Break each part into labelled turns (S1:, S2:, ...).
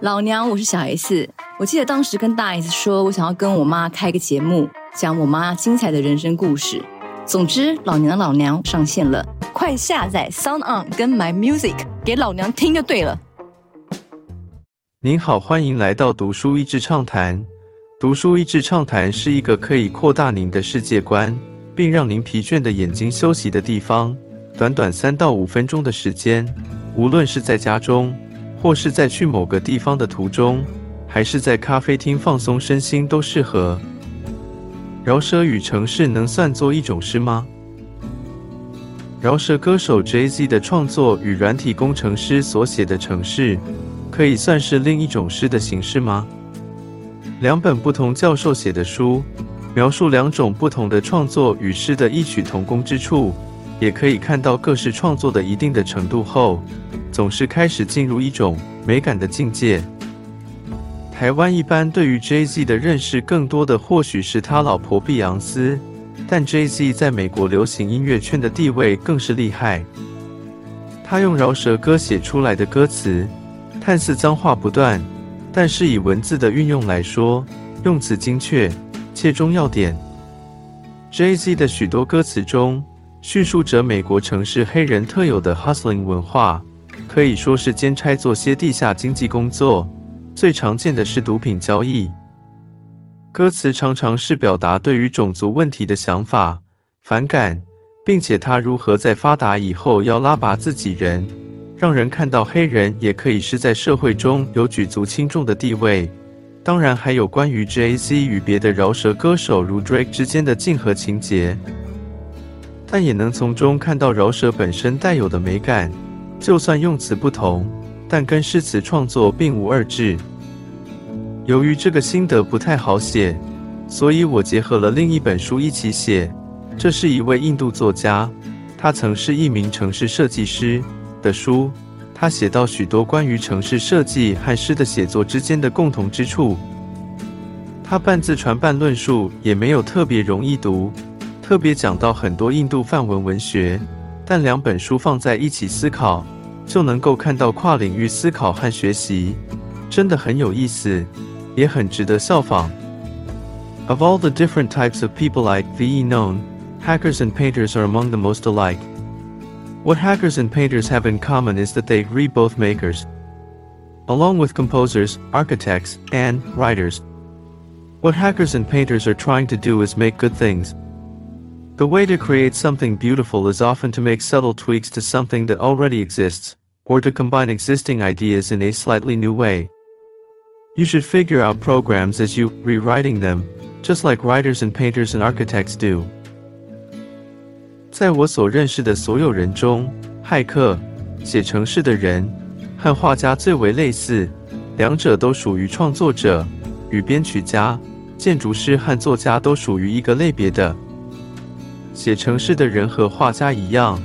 S1: 老娘，我是小 S。我记得当时跟大 S 说，我想要跟我妈开个节目，讲我妈精彩的人生故事。总之，老娘的老娘上线了，快下载 Sound On 跟 My Music 给老娘听就对了。
S2: 您好，欢迎来到读书益智畅谈。读书益智畅谈是一个可以扩大您的世界观，并让您疲倦的眼睛休息的地方。短短三到五分钟的时间，无论是在家中，或是在去某个地方的途中，还是在咖啡厅放松身心，都适合。饶舌与城市能算作一种诗吗？饶舌歌手 Jay Z 的创作与软体工程师所写的城市，可以算是另一种诗的形式吗？两本不同教授写的书，描述两种不同的创作与诗的异曲同工之处，也可以看到各式创作的一定的程度后，总是开始进入一种美感的境界。台湾一般对于 Jay Z 的认识，更多的或许是他老婆碧昂斯，但 Jay Z 在美国流行音乐圈的地位更是厉害。他用饶舌歌写出来的歌词，看似脏话不断，但是以文字的运用来说，用词精确，切中要点。Jay Z 的许多歌词中，叙述着美国城市黑人特有的 hustling 文化，可以说是兼差做些地下经济工作。最常见的是毒品交易。歌词常常是表达对于种族问题的想法、反感，并且他如何在发达以后要拉拔自己人，让人看到黑人也可以是在社会中有举足轻重的地位。当然，还有关于 J.C. 与别的饶舌歌手如 Drake 之间的竞合情节，但也能从中看到饶舌本身带有的美感，就算用词不同。但跟诗词创作并无二致。由于这个心得不太好写，所以我结合了另一本书一起写。这是一位印度作家，他曾是一名城市设计师的书。他写到许多关于城市设计和诗的写作之间的共同之处。他半自传半论述，也没有特别容易读，特别讲到很多印度梵文文学。但两本书放在一起思考。就能够看到跨领域思考和学习，真的很有意思，也很值得效仿。Of all the different types of people like VE known, hackers and painters are among the most alike. What hackers and painters have in common is that they agree both makers, along with composers, architects, and writers. What hackers and painters are trying to do is make good things, the way to create something beautiful is often to make subtle tweaks to something that already exists, or to combine existing ideas in a slightly new way. You should figure out programs as you rewriting them, just like writers and painters and architects do. 在我所认识的所有人中，骇客、写程式的人和画家最为类似，两者都属于创作者，与编曲家、建筑师和作家都属于一个类别的。 写城市的人和画家一样，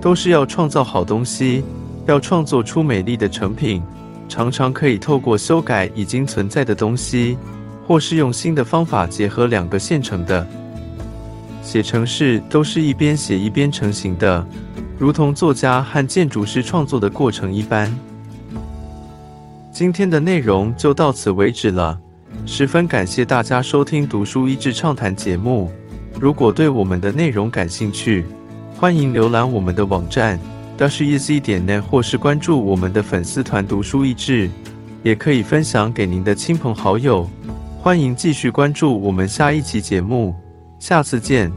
S2: 都是要创造好东西，要创作出美丽的成品。常常可以透过修改已经存在的东西，或是用新的方法结合两个现成的。写城市都是一边写一边成型的，如同作家和建筑师创作的过程一般。今天的内容就到此为止了，十分感谢大家收听《读书益智畅谈》节目。如果对我们的内容感兴趣，欢迎浏览我们的网站 dasheasy 点 net，或是关注我们的粉丝团“读书益智”，也可以分享给您的亲朋好友。欢迎继续关注我们下一期节目，下次见。